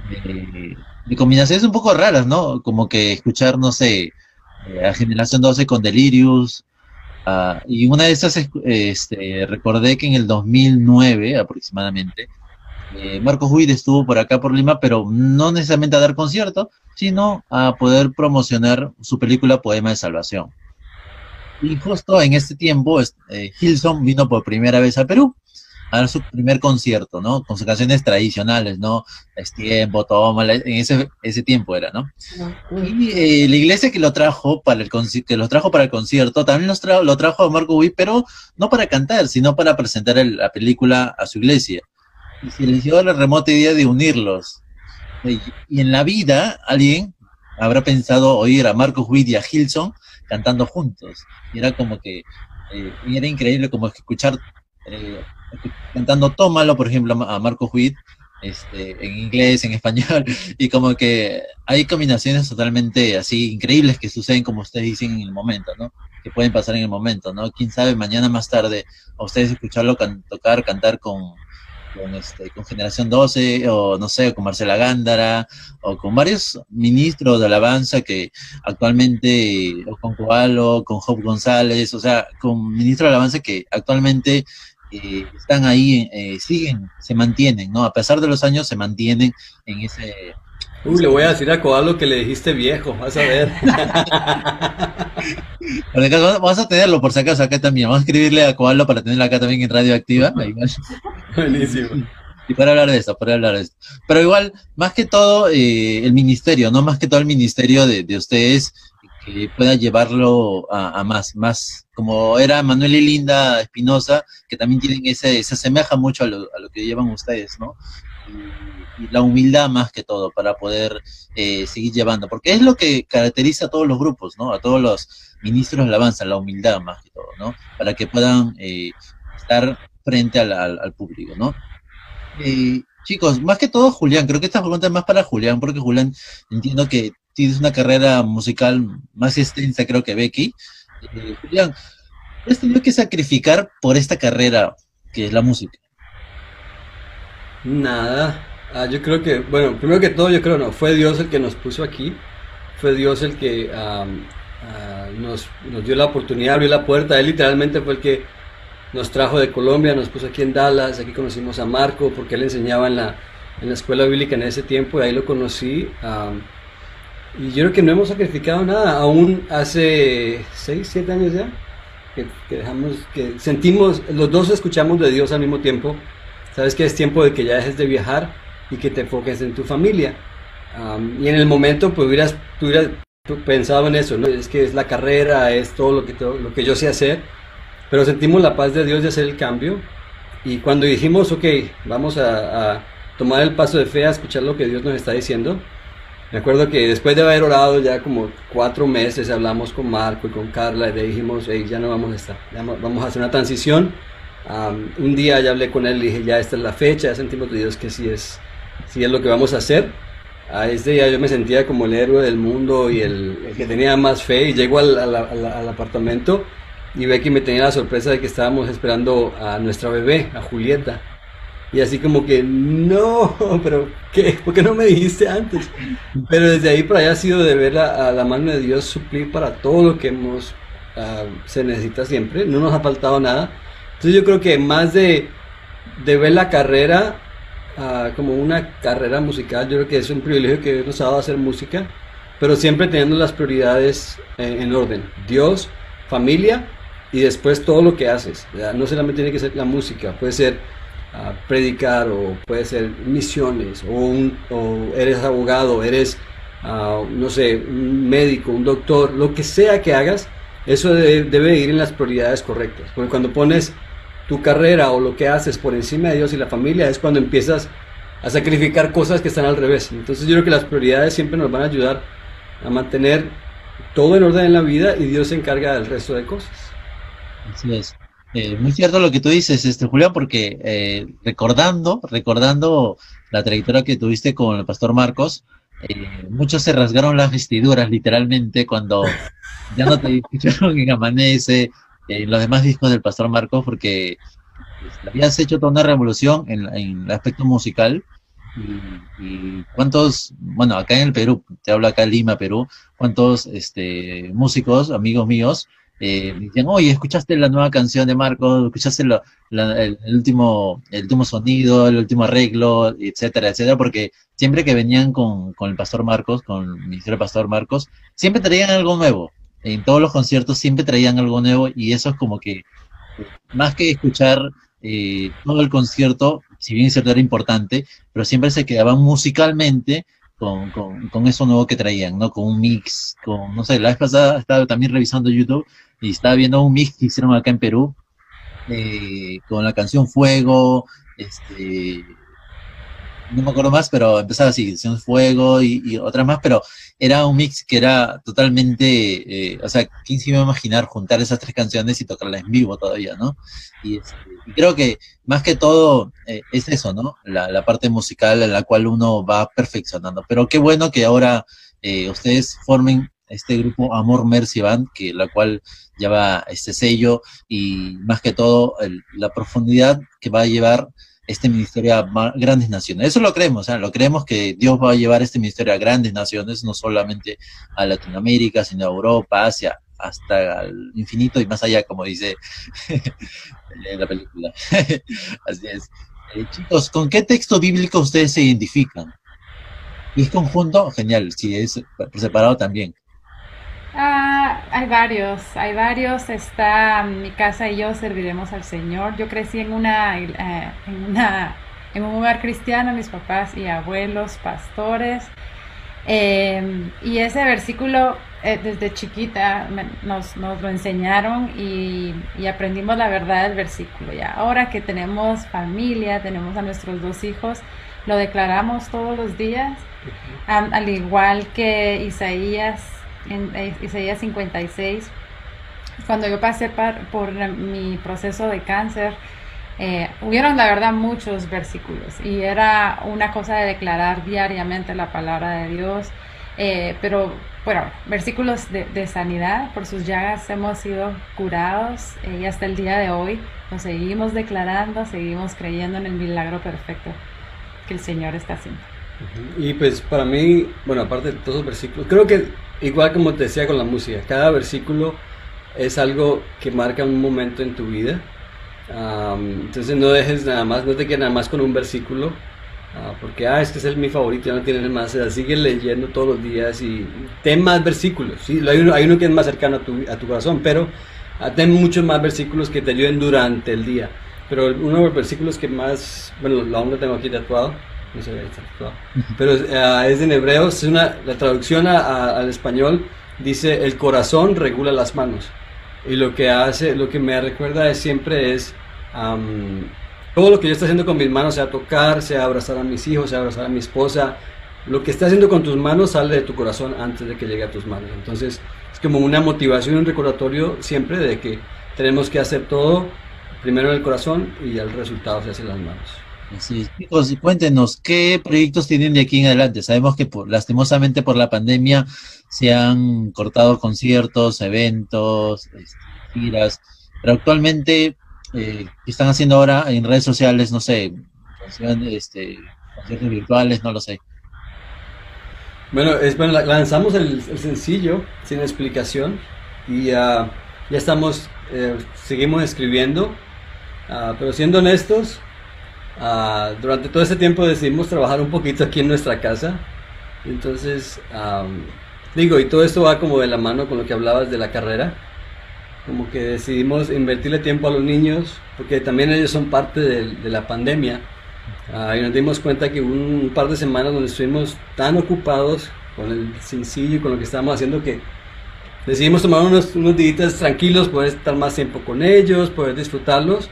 [SPEAKER 1] de, de combinaciones un poco raras, ¿no? Como que escuchar, no sé, eh, a Generación 12 con Delirious. ah, y una de esas, es- este, recordé que en el 2009 aproximadamente, eh, Marcos Witt estuvo por acá por Lima, pero no necesariamente a dar concierto, sino a poder promocionar su película Poema de Salvación. Y justo en este tiempo, eh, Hilson vino por primera vez a Perú a dar su primer concierto, ¿no? Con sus canciones tradicionales, ¿no? Es tiempo, tómala, en ese, ese tiempo era, ¿no? Y eh, la iglesia que lo trajo para el que los trajo para el concierto también los tra- lo trajo a Marco Witt, pero no para cantar, sino para presentar el- la película a su iglesia. Y se les dio la remota idea de unirlos. Y, y en la vida alguien habrá pensado oír a Marcos Witt y a Hilson cantando juntos. Y era como que eh, y era increíble como escuchar eh, cantando Tómalo, por ejemplo, a Marcos Witt, este, en inglés, en español, y como que hay combinaciones totalmente así increíbles que suceden, como ustedes dicen, en el momento, ¿no? Que pueden pasar en el momento, ¿no? Quién sabe, mañana más tarde, a ustedes escucharlo tocar, cantar con, con, este, con Generación 12, o no sé, con Marcela Gándara, o con varios ministros de alabanza que actualmente, o con Coalo, con Job González, o sea, con ministros de alabanza que actualmente eh, están ahí, eh, siguen, se mantienen, ¿no? A pesar de los años, se mantienen en ese...
[SPEAKER 3] Uh, le voy a decir a Coalo que le dijiste viejo, vas a ver.
[SPEAKER 1] Vamos a tenerlo, por si acaso, acá también. Vamos a escribirle a Coalo para tenerlo acá también en Radioactiva.
[SPEAKER 3] Buenísimo.
[SPEAKER 1] Y para hablar de esto, para hablar de esto. Pero igual, más que todo, eh, el ministerio, ¿no? Más que todo el ministerio de, de ustedes, que pueda llevarlo a, más, más, como era Manuel y Linda Espinosa, que también tienen ese, se asemeja mucho a lo, que llevan ustedes, ¿no? Y, la humildad más que todo para poder eh, seguir llevando, porque es lo que caracteriza a todos los grupos, ¿no? A todos los ministros de alabanza, la humildad más que todo, ¿no? Para que puedan eh, estar frente al público, ¿no? Eh, chicos, más que todo Julián, creo que esta pregunta es más para Julián, porque Julián entiendo que tienes una carrera musical más extensa, creo que Becky. Eh, Julián, ¿qué has tenido que sacrificar por esta carrera que es la música?
[SPEAKER 3] Nada. Ah, yo creo que, bueno, primero que todo, yo creo no, fue Dios el que nos puso aquí, fue Dios el que uh, nos, dio la oportunidad, abrió la puerta, Él literalmente fue el que nos trajo de Colombia, nos puso aquí en Dallas, aquí conocimos a Marco, porque él enseñaba en la, escuela bíblica en ese tiempo, y ahí lo conocí. Y yo creo que no hemos sacrificado nada, aún hace 6, 7 años ya, que, dejamos, que sentimos, los dos escuchamos de Dios al mismo tiempo, sabes que es tiempo de que ya dejes de viajar y que te enfoques en tu familia. Y en el momento pues hubieras, hubieras pensado en eso, ¿no? es que es la carrera, es todo lo que, todo, lo que yo sé hacer, pero sentimos la paz de Dios de hacer el cambio. Y cuando dijimos, ok, vamos a tomar el paso de fe a escuchar lo que Dios nos está diciendo, me acuerdo que después de haber orado ya como cuatro meses, hablamos con Marco y con Carla y le dijimos, hey, ya no vamos a estar, vamos a hacer una transición. Um, un día ya hablé con él y dije, ya esta es la fecha, ya sentimos de Dios que sí es, sí es lo que vamos a hacer. A este día yo me sentía como el héroe del mundo y el, el que tenía más fe y llego al, al, al, al, apartamento y Becky me tenía la sorpresa de que estábamos esperando a nuestra bebé, a Julieta. Y así como que, no, pero ¿qué? ¿Por qué no me dijiste antes? Pero desde ahí para allá ha sido de ver a, a la mano de Dios suplir para todo lo que hemos, uh, se necesita siempre. No nos ha faltado nada. Entonces yo creo que más de, de ver la carrera uh, como una carrera musical, yo creo que es un privilegio que Dios nos ha dado hacer música, pero siempre teniendo las prioridades en, en orden. Dios, familia y después todo lo que haces. ¿verdad? No solamente tiene que ser la música, puede ser predicar o puede ser misiones o, un, o eres abogado, eres, uh, no sé, un médico, un doctor, lo que sea que hagas, eso debe, debe ir en las prioridades correctas. Porque cuando pones tu carrera o lo que haces por encima de Dios y la familia es cuando empiezas a sacrificar cosas que están al revés. Entonces yo creo que las prioridades siempre nos van a ayudar a mantener todo en orden en la vida y Dios se encarga del resto de cosas.
[SPEAKER 1] Así es. Eh, muy cierto lo que tú dices, este Julián, porque eh, recordando, recordando la trayectoria que tuviste con el pastor Marcos, eh, muchos se rasgaron las vestiduras literalmente cuando ya no te escucharon en Amanece, en los demás discos del pastor Marcos, porque pues, habías hecho toda una revolución en, en el aspecto musical. Y, y, cuántos, bueno, acá en el Perú, te hablo acá en Lima, Perú, cuántos este, músicos, amigos míos, eh, decían, oye, ¿escuchaste la nueva canción de Marcos? ¿Escuchaste el, último, el último sonido, el último arreglo, etcétera, etcétera? Porque siempre que venían con, con el pastor Marcos, con el ministerio pastor Marcos, siempre traían algo nuevo. En todos los conciertos siempre traían algo nuevo y eso es como que, más que escuchar eh, todo el concierto, si bien es cierto era importante, pero siempre se quedaban musicalmente con, con, con, eso nuevo que traían, ¿no? Con un mix, con, no sé, la vez pasada estaba también revisando YouTube y estaba viendo un mix que hicieron acá en Perú, eh, con la canción Fuego, este, no me acuerdo más, pero empezaba así, canción Fuego y, y otras más, pero era un mix que era totalmente, eh, o sea, ¿quién se iba a imaginar juntar esas tres canciones y tocarlas en vivo todavía, ¿no? Y, este, y creo que más que todo eh, es eso, ¿no? La, la, parte musical en la cual uno va perfeccionando. Pero qué bueno que ahora eh, ustedes formen este grupo Amor Mercy Band, que la cual lleva este sello y más que todo el, la profundidad que va a llevar este ministerio a grandes naciones. Eso lo creemos, ¿eh? lo creemos que Dios va a llevar este ministerio a grandes naciones, no solamente a Latinoamérica, sino a Europa, Asia, hasta el infinito y más allá, como dice la película. Así es. Eh, chicos, ¿con qué texto bíblico ustedes se identifican? ¿Y es conjunto? Genial, si es separado también.
[SPEAKER 4] Ah, hay varios, hay varios. Está mi casa y yo serviremos al Señor. Yo crecí en una, eh, en una en un hogar cristiano, mis papás y abuelos, pastores. Eh, y ese versículo eh, desde chiquita me- nos, nos lo enseñaron y, y aprendimos la verdad del versículo. Y ahora que tenemos familia, tenemos a nuestros dos hijos, lo declaramos todos los días, Am- al igual que Isaías, en eh, Isaías 56. Cuando yo pasé par- por mi proceso de cáncer, eh, hubieron la verdad muchos versículos y era una cosa de declarar diariamente la palabra de Dios, eh, pero bueno, versículos de, de sanidad, por sus llagas hemos sido curados eh, y hasta el día de hoy lo seguimos declarando, seguimos creyendo en el milagro perfecto que el Señor está haciendo.
[SPEAKER 3] Y pues para mí, bueno, aparte de todos los versículos, creo que igual como te decía con la música, cada versículo es algo que marca un momento en tu vida. Am, entonces no dejes nada más, no te quedes nada más con un versículo, ah, porque ah, es que es mi favorito, ya no tienes más, sigue leyendo todos los días y ten más versículos. ¿sí? Hay, uno, hay uno que es más cercano a tu, a tu corazón, pero ah, ten muchos más versículos que te ayuden durante el día. Pero uno de los versículos que más, bueno, aún lo tengo aquí tatuado, no sé, ahí está tatuado, pero ah, es en Hebreos, es una, la traducción a- a- al español dice, el corazón regula las manos. Y lo que hace, lo que me recuerda es siempre es todo lo que yo estoy haciendo con mis manos, sea tocar, sea abrazar a mis hijos, sea abrazar a mi esposa, lo que estás haciendo con tus manos sale de tu corazón antes de que llegue a tus manos. Entonces es como una motivación, un recordatorio siempre de que tenemos que hacer todo primero en el corazón y ya el resultado se hace en las manos.
[SPEAKER 1] Así es. Chicos, cuéntenos, ¿qué proyectos tienen de aquí en adelante? Sabemos que lastimosamente por la pandemia se han cortado conciertos, eventos, este, giras, pero actualmente, eh, ¿qué están haciendo ahora en redes sociales? No sé, este, conciertos virtuales, no lo sé.
[SPEAKER 3] Bueno, bueno, la- lanzamos el, sencillo sin explicación y ah, ya estamos, eh, seguimos escribiendo, ah, pero siendo honestos, ah, durante todo ese tiempo decidimos trabajar un poquito aquí en nuestra casa. Entonces, am, digo, y todo esto va como de la mano con lo que hablabas de la carrera. Como que decidimos invertirle tiempo a los niños, porque también ellos son parte del- de la pandemia. Ah, y nos dimos cuenta que hubo un par de semanas donde estuvimos tan ocupados con el sencillo y con lo que estábamos haciendo que decidimos tomar unos, unos días tranquilos, poder estar más tiempo con ellos, poder disfrutarlos.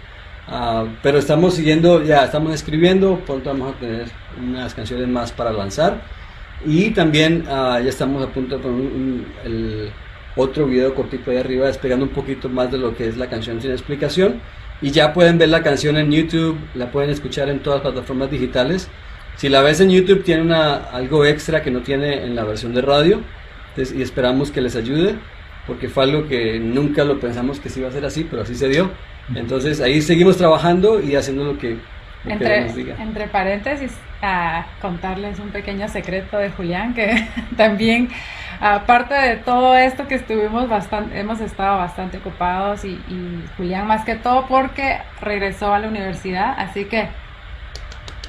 [SPEAKER 3] Ah, pero estamos siguiendo, ya estamos escribiendo, pronto vamos a tener unas canciones más para lanzar. Y también ah, ya estamos a punto de poner un- un- el otro video cortito ahí arriba, explicando un poquito más de lo que es la canción sin explicación. Y ya pueden ver la canción en YouTube, la pueden escuchar en todas las plataformas digitales. Si la ves en YouTube tiene una, algo extra que no tiene en la versión de radio. Entonces, y esperamos que les ayude, porque fue algo que nunca lo pensamos que se iba a hacer así, pero así se dio. Entonces ahí seguimos trabajando y haciendo lo que, lo que
[SPEAKER 4] Entre,
[SPEAKER 3] nos diga.
[SPEAKER 4] entre paréntesis, a contarles un pequeño secreto de Julián, que también, aparte de todo esto que estuvimos bastante, hemos estado bastante ocupados y, y Julián más que todo porque regresó a la universidad, así que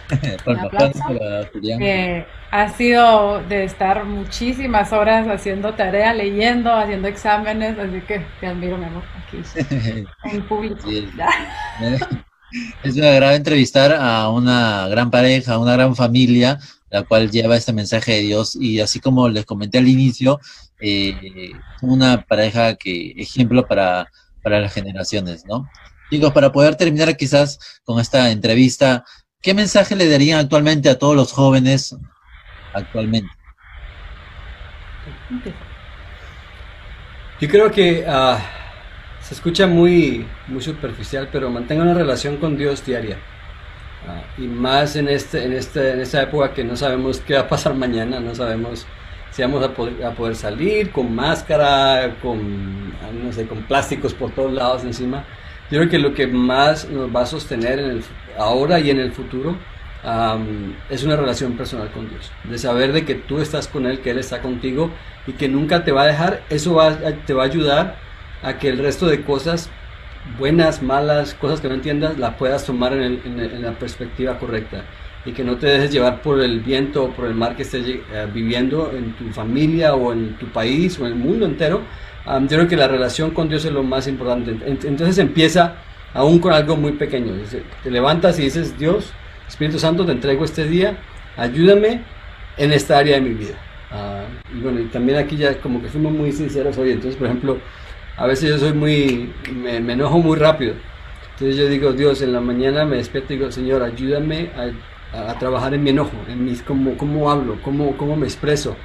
[SPEAKER 4] Un aplauso. que ha sido de estar muchísimas horas haciendo tarea, leyendo, haciendo exámenes, así que te admiro, mi amor, aquí en público.
[SPEAKER 1] Sí, es- una gran entrevistar a una gran pareja, a una gran familia, la cual lleva este mensaje de Dios y así como les comenté al inicio, eh, una pareja que ejemplo para, para las generaciones, ¿no? Chicos, para poder terminar quizás con esta entrevista, ¿qué mensaje le darían actualmente a todos los jóvenes actualmente?
[SPEAKER 3] Yo creo que ah, se escucha muy, muy superficial, pero mantenga una relación con Dios diaria. Ah, y más en, este, en, este, en esta época que no sabemos qué va a pasar mañana, no sabemos si vamos a poder, a poder salir con máscara, con, ah, no sé, con plásticos por todos lados encima. Yo creo que lo que más nos va a sostener en el, ahora y en el futuro am, es una relación personal con Dios. De saber de que tú estás con Él, que Él está contigo y que nunca te va a dejar. Eso va, te va a ayudar a que el resto de cosas, buenas, malas, cosas que no entiendas, las puedas tomar en, el- en el- en la perspectiva correcta. Y que no te dejes llevar por el viento o por el mar que estés eh, viviendo en tu familia o en tu país o en el mundo entero. Am, yo creo que la relación con Dios es lo más importante. Ent- Entonces empieza aún con algo muy pequeño. Te levantas y dices, Dios, Espíritu Santo, te entrego este día, ayúdame en esta área de mi vida. Ah, y bueno, y también aquí ya como que fuimos muy sinceros hoy, entonces por ejemplo, a veces yo soy muy, me, me enojo muy rápido. Entonces yo digo, Dios, en la mañana me despierto y digo, Señor, ayúdame a, a- a trabajar en mi enojo, en mis, cómo, cómo hablo, cómo, cómo me expreso.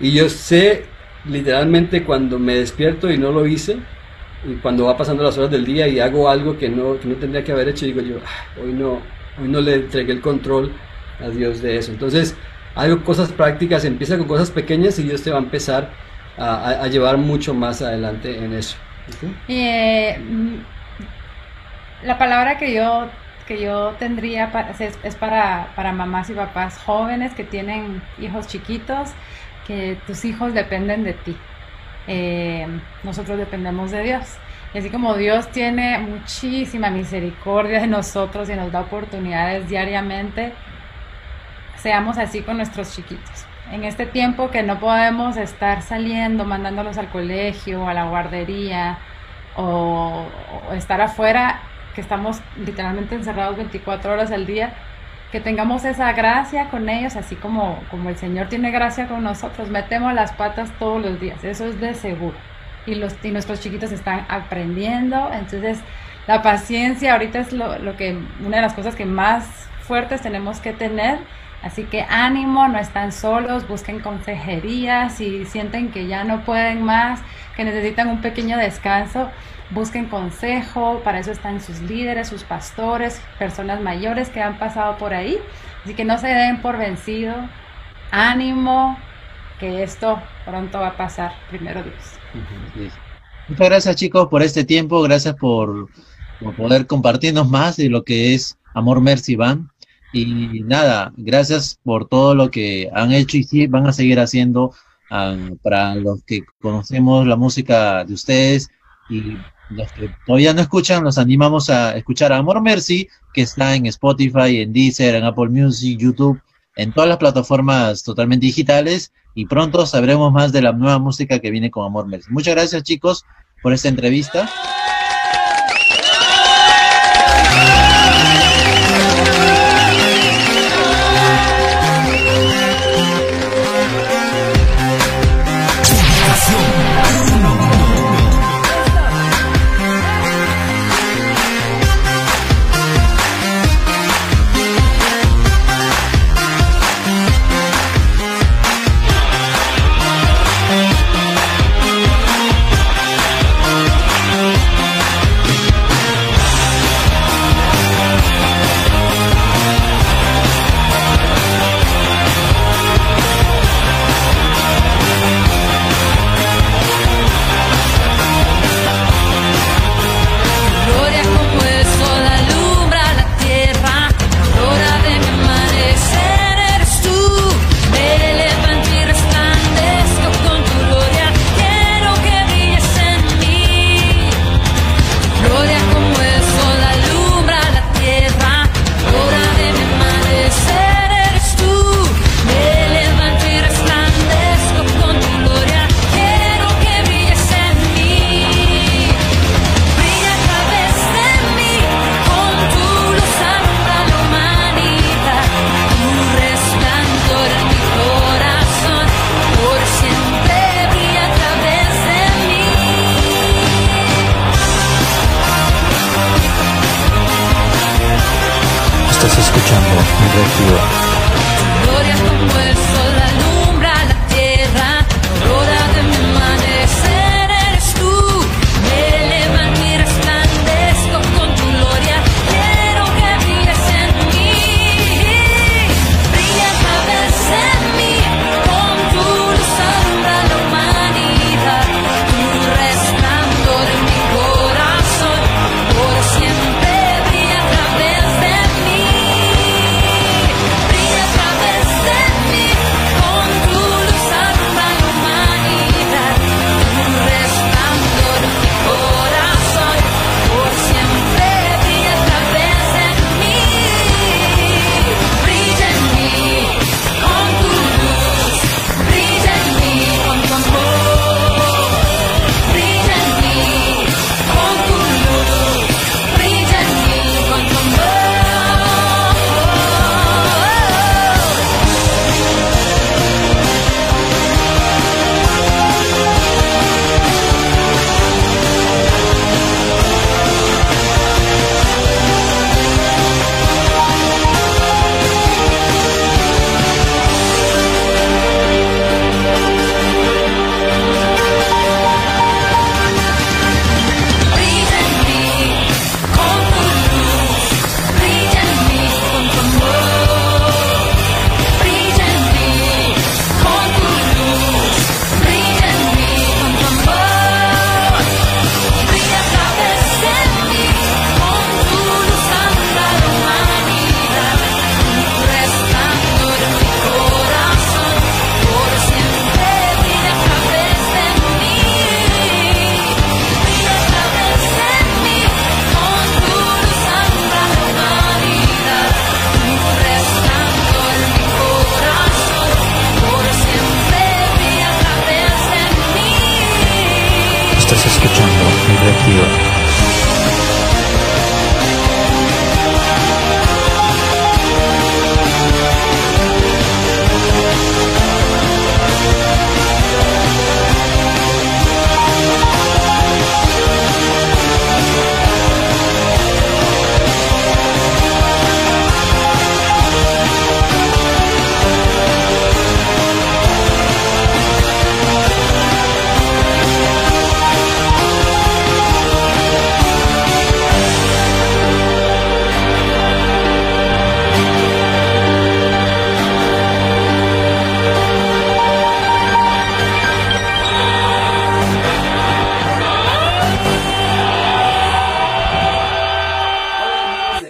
[SPEAKER 3] Y yo sé literalmente cuando me despierto y no lo hice, y cuando va pasando las horas del día y hago algo que no, que no tendría que haber hecho, digo yo, "Ah, hoy no, hoy no le entregué el control a Dios de eso. Entonces, hago cosas prácticas, empieza con cosas pequeñas y Dios te va a empezar a, llevar mucho más adelante en eso.
[SPEAKER 4] Eh, la palabra que yo que yo tendría es para, para mamás y papás jóvenes que tienen hijos chiquitos, que tus hijos dependen de ti. Eh, nosotros dependemos de Dios. Y así como Dios tiene muchísima misericordia de nosotros y nos da oportunidades diariamente, seamos así con nuestros chiquitos. En este tiempo que no podemos estar saliendo, mandándolos al colegio, a la guardería o, o estar afuera, que estamos literalmente encerrados 24 horas al día, que tengamos esa gracia con ellos, así como, como el Señor tiene gracia con nosotros. Metemos las patas todos los días, eso es de seguro. Y, los, y nuestros chiquitos están aprendiendo, entonces la paciencia ahorita es lo, lo que, una de las cosas que más fuertes tenemos que tener. Así que ánimo, no están solos, busquen consejería, si sienten que ya no pueden más, que necesitan un pequeño descanso, busquen consejo, para eso están sus líderes, sus pastores, personas mayores que han pasado por ahí. Así que no se den por vencido, ánimo, que esto pronto va a pasar, primero Dios.
[SPEAKER 1] Muchas gracias chicos por este tiempo, gracias por, poder compartirnos más de lo que es Amor Mercy Van. Y nada, gracias por todo lo que han hecho y van a seguir haciendo ah, para los que conocemos la música de ustedes y los que todavía no escuchan, los animamos a escuchar a Amor Mercy, que está en Spotify, en Deezer, en Apple Music, YouTube, en todas las plataformas totalmente digitales y pronto sabremos más de la nueva música que viene con Amor Mercy. Muchas gracias chicos por esta entrevista.